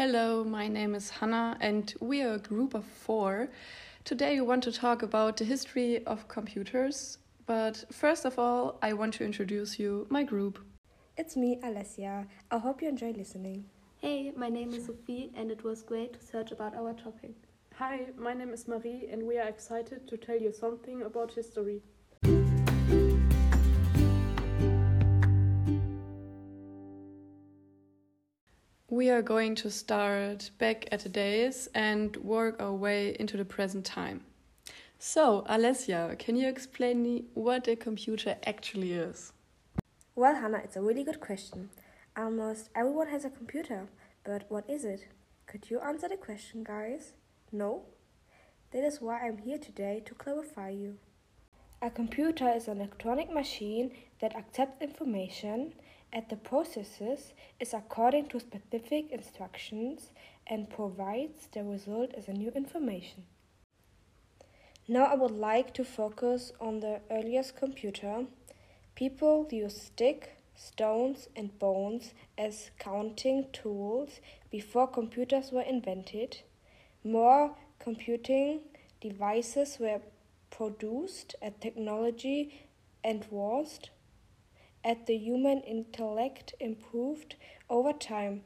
Hello, my name is Hannah, and we are a group of four. Today, we want to talk about the history of computers. But first of all, I want to introduce you my group. It's me, Alessia. I hope you enjoy listening. Hey, my name is Sophie, and it was great to search about our topic. Hi, my name is Marie, and we are excited to tell you something about history. We are going to start back at the days and work our way into the present time. So, Alessia, can you explain me what a computer actually is? Well, Hannah, it's a really good question. Almost everyone has a computer, but what is it? Could you answer the question, guys? No? That is why I'm here today to clarify you. A computer is an electronic machine that accepts information and the processes is according to specific instructions and provides the result as a new information. Now I would like to focus on the earliest computer. People used stick, stones and bones as counting tools before computers were invented. More computing devices were produced as technology advanced as the human intellect improved over time.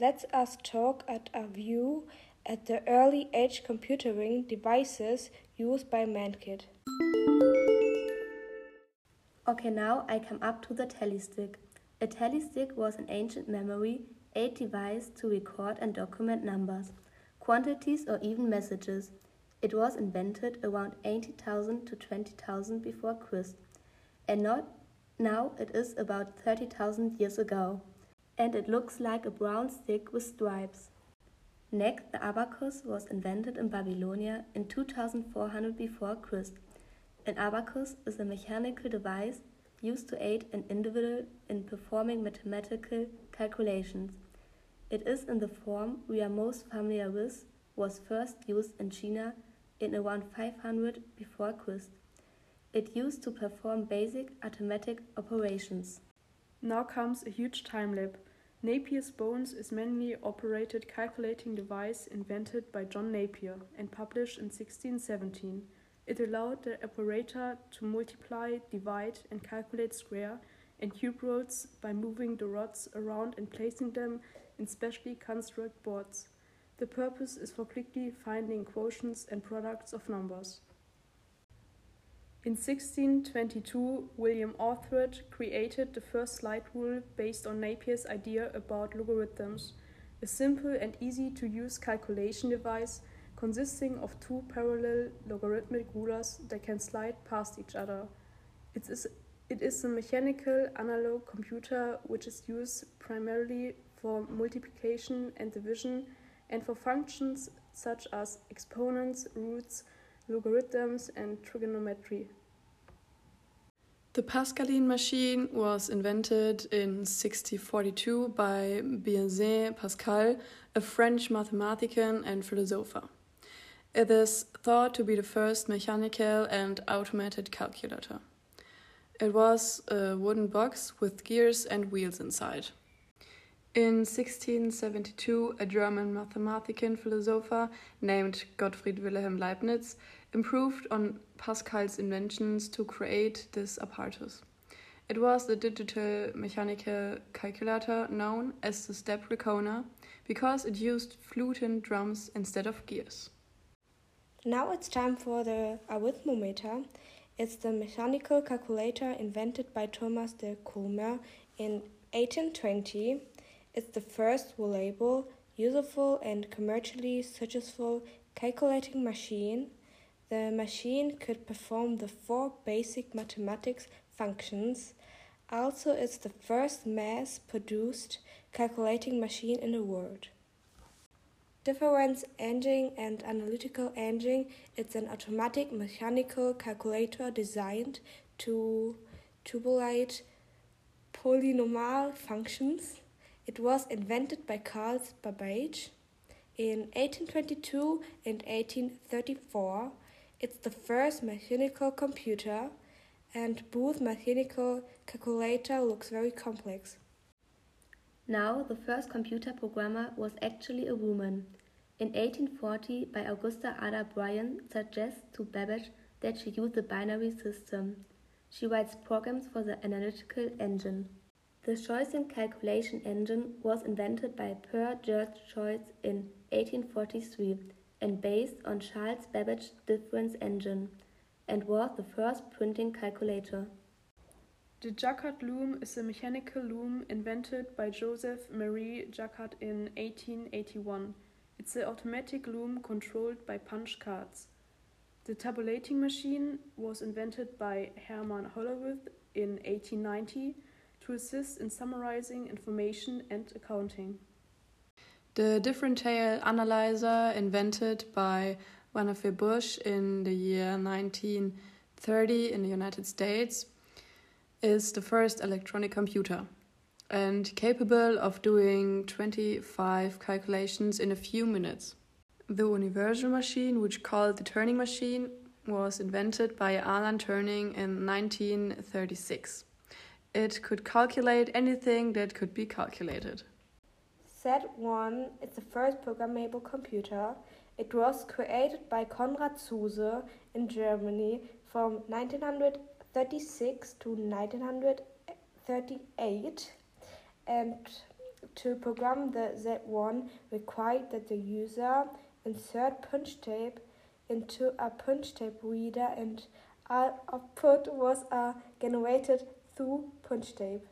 Let us talk at a view at the early age computing devices used by mankind. Okay, now I come up to the tally telestick. A tally telestick was an ancient memory aid device to record and document numbers, quantities, or even messages. It was invented around 80,000 to 20,000 before Christ, and not now it is about 30,000 years ago, and it looks like a brown stick with stripes. Next, the abacus was invented in Babylonia in 2400 before Christ. An abacus is a mechanical device used to aid an individual in performing mathematical calculations. It is in the form we are most familiar with, was first used in China in around 500 before Christ. It used to perform basic arithmetic operations. Now comes a huge time leap. Napier's bones is manually operated calculating device invented by John Napier and published in 1617. It allowed the operator to multiply, divide, and calculate square and cube roots by moving the rods around and placing them in specially constructed boards. The purpose is for quickly finding quotients and products of numbers. In 1622, William Oughtred created the first slide rule based on Napier's idea about logarithms, a simple and easy to use calculation device consisting of two parallel logarithmic rulers that can slide past each other. It is, it is a mechanical analog computer which is used primarily for multiplication and division and for functions such as exponents, roots, logarithms, and trigonometry. The Pascaline machine was invented in 1642 by Blaise Pascal, a French mathematician and philosopher. It is thought to be the first mechanical and automated calculator. It was a wooden box with gears and wheels inside. In 1672, a German mathematician philosopher named Gottfried Wilhelm Leibniz improved on Pascal's inventions to create this apparatus. It was the digital mechanical calculator known as the step reckoner because it used flute drums instead of gears. Now it's time for the arithmometer. It's the mechanical calculator invented by Thomas de Colmar in 1820. It's the first reliable, useful, and commercially successful calculating machine. The machine could perform the four basic mathematics functions. Also, it's the first mass produced calculating machine in the world. Difference engine and analytical engine it's an automatic mechanical calculator designed to tabulate polynomial functions. It was invented by Carl Babbage in 1822 and 1834. It's the first mechanical computer, and Booth's mechanical calculator looks very complex. Now, the first computer programmer was actually a woman. In 1840, by Augusta Ada Byron, suggests to Babbage that she use the binary system. She writes programs for the analytical engine. The Choisy calculation engine was invented by Per George Choisy in 1843 and based on Charles Babbage's difference engine and was the first printing calculator. The Jacquard loom is a mechanical loom invented by Joseph Marie Jacquard in 1881. It's an automatic loom controlled by punch cards. The tabulating machine was invented by Herman Hollerith in 1890 to assist in summarizing information and accounting. The differential analyzer invented by Vannevar Bush in the year 1930 in the United States is the first electronic computer and capable of doing 25 calculations in a few minutes. The universal machine, which called the Turing machine, was invented by Alan Turing in 1936. It could calculate anything that could be calculated. Z1 is the first programmable computer. It was created by Konrad Zuse in Germany from 1936 to 1938 and to program the Z1 required that the user insert punch tape into a punch tape reader and output was a generated through punch tape.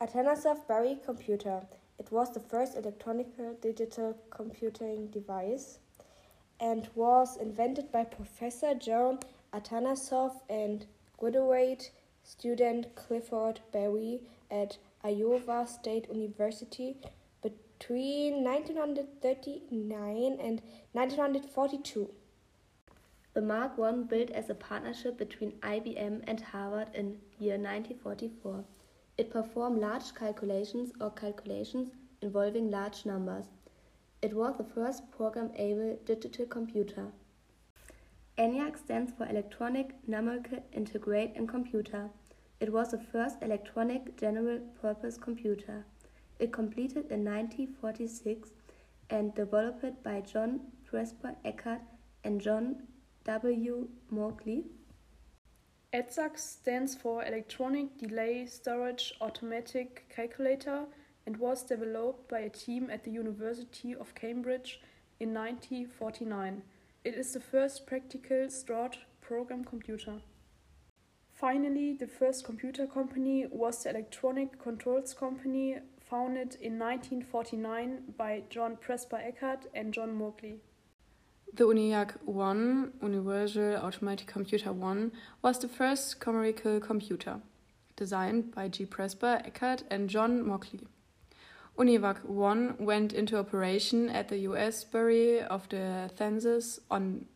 Atanasoff Berry computer. It was the first electronic digital computing device and was invented by Professor John Atanasoff and graduate student Clifford Berry at Iowa State University between 1939 and 1942. The Mark I built as a partnership between IBM and Harvard in year 1944. It performed large calculations or calculations involving large numbers. It was the first program-able digital computer. ENIAC stands for Electronic Numerical Integrated Computer. It was the first electronic general-purpose computer. It completed in 1946 and developed by John Presper Eckert and John W. Mauchly. EDSAC stands for Electronic Delay Storage Automatic Calculator and was developed by a team at the University of Cambridge in 1949. It is the first practical stored program computer. Finally, the first computer company was the Electronic Controls Company, founded in 1949 by John Presper Eckert and John Mauchly. The ENIAC 1, Universal Automatic Computer 1, was the first commercial computer, designed by G. Presper Eckert and John Mauchly. UNIVAC 1 went into operation at the US Bureau of the Census on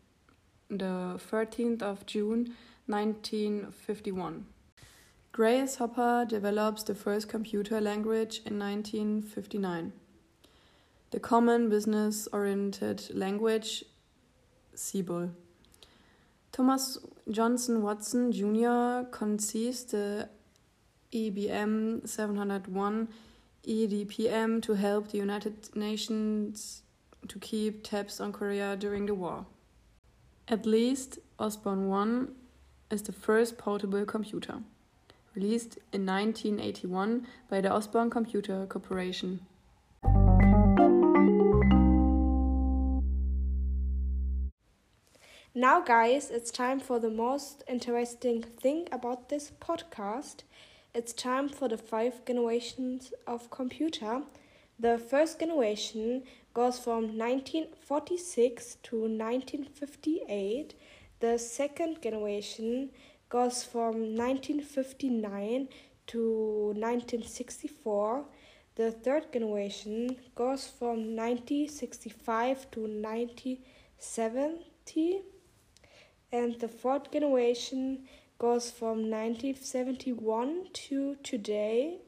the 13th of June 1951. Grace Hopper develops the first computer language in 1959. The Common Business Oriented Language COBOL. Thomas Johnson Watson Jr. conceives the IBM 701 EDPM to help the United Nations to keep tabs on Korea during the war. At least Osborne 1 is the first portable computer, released in 1981 by the Osborne Computer Corporation. Now, guys, it's time for the most interesting thing about this podcast. It's time for the five generations of computer. The first generation goes from 1946 to 1958. The second generation goes from 1959 to 1964. The third generation goes from 1965 to 1970 and the fourth generation goes from 1971 to today.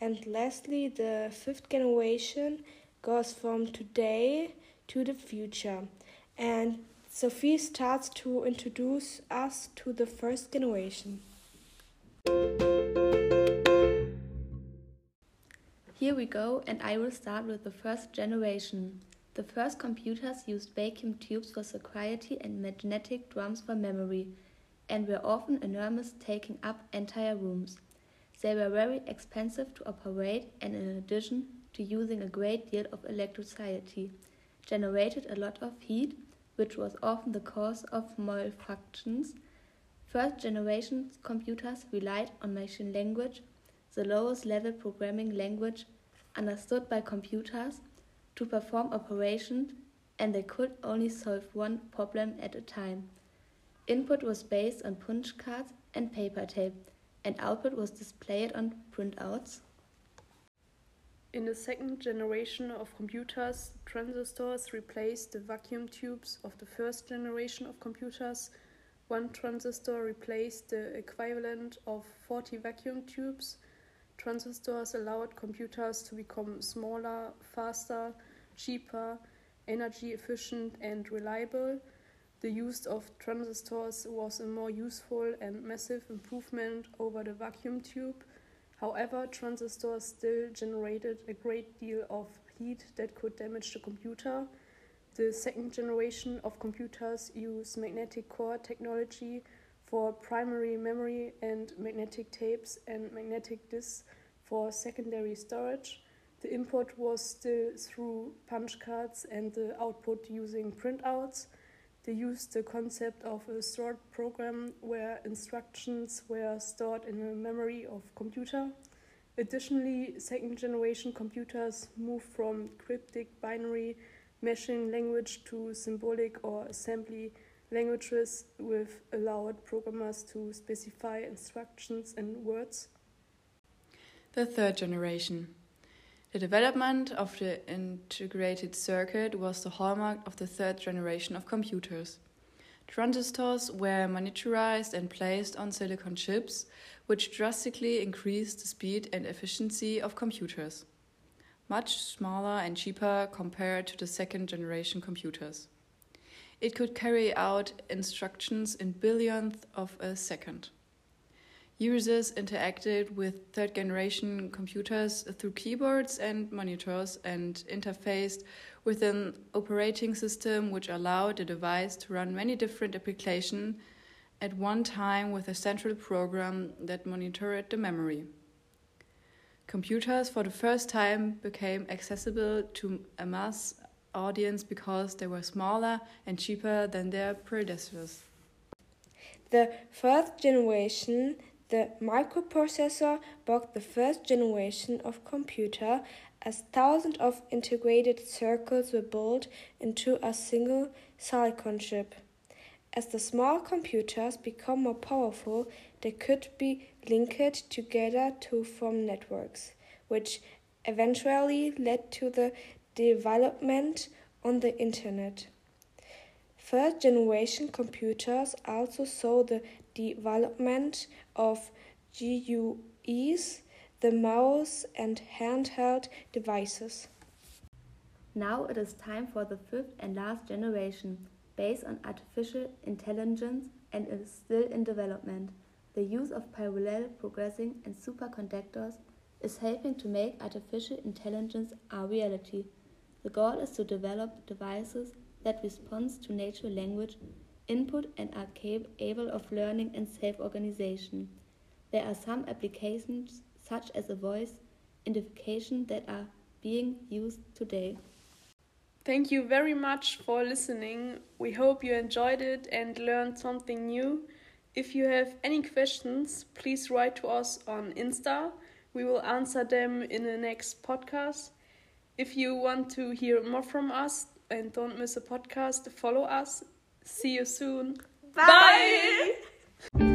And lastly the fifth generation goes from today to the future. And sophie starts to introduce us to the first generation. Here we go, and I will start with the first generation. The first computers used vacuum tubes for security and magnetic drums for memory, and were often enormous, taking up entire rooms. They were very expensive to operate, and in addition to using a great deal of electricity, generated a lot of heat, which was often the cause of malfunctions. First generation computers relied on machine language, the lowest level programming language understood by computers to perform operations and they could only solve one problem at a time. Input was based on punch cards and paper tape, and output was displayed on printouts. In the second generation of computers, transistors replaced the vacuum tubes of the first generation of computers. One transistor replaced the equivalent of 40 vacuum tubes. Transistors allowed computers to become smaller, faster, cheaper, energy efficient, and reliable. The use of transistors was a more useful and massive improvement over the vacuum tube. However, transistors still generated a great deal of heat that could damage the computer. The second generation of computers use magnetic core technology for primary memory and magnetic tapes and magnetic disks for secondary storage. The input was still through punch cards and the output using printouts. They used the concept of a stored program where instructions were stored in the memory of computer. Additionally, second generation computers moved from cryptic binary machine language to symbolic or assembly languages with allowed programmers to specify instructions in words. The third generation. The development of the integrated circuit was the hallmark of the third generation of computers. Transistors were miniaturized and placed on silicon chips, which drastically increased the speed and efficiency of computers. Much smaller and cheaper compared to the second generation computers. It could carry out instructions in billionth of a second. Users interacted with third generation computers through keyboards and monitors and interfaced with an operating system which allowed the device to run many different applications at one time with a central program that monitored the memory. Computers for the first time became accessible to a mass audience because they were smaller and cheaper than their predecessors. The first generation the microprocessor brought the first generation of computer as thousands of integrated circuits were built into a single silicon chip. As the small computers become more powerful, they could be linked together to form networks, which eventually led to the development on the internet. First generation computers also saw the development of GUIs, the mouse, and handheld devices. Now it is time for the fifth and last generation, based on artificial intelligence and is still in development. The use of parallel processing and superconductors is helping to make artificial intelligence a reality. The goal is to develop devices that respond to natural language input and are capable of learning and self-organization. There are some applications, such as a voice identification, that are being used today. Thank you very much for listening. We hope you enjoyed it and learned something new. If you have any questions, please write to us on Insta. We will answer them in the next podcast. If you want to hear more from us and don't miss a podcast, follow us See you soon. Bye. Bye.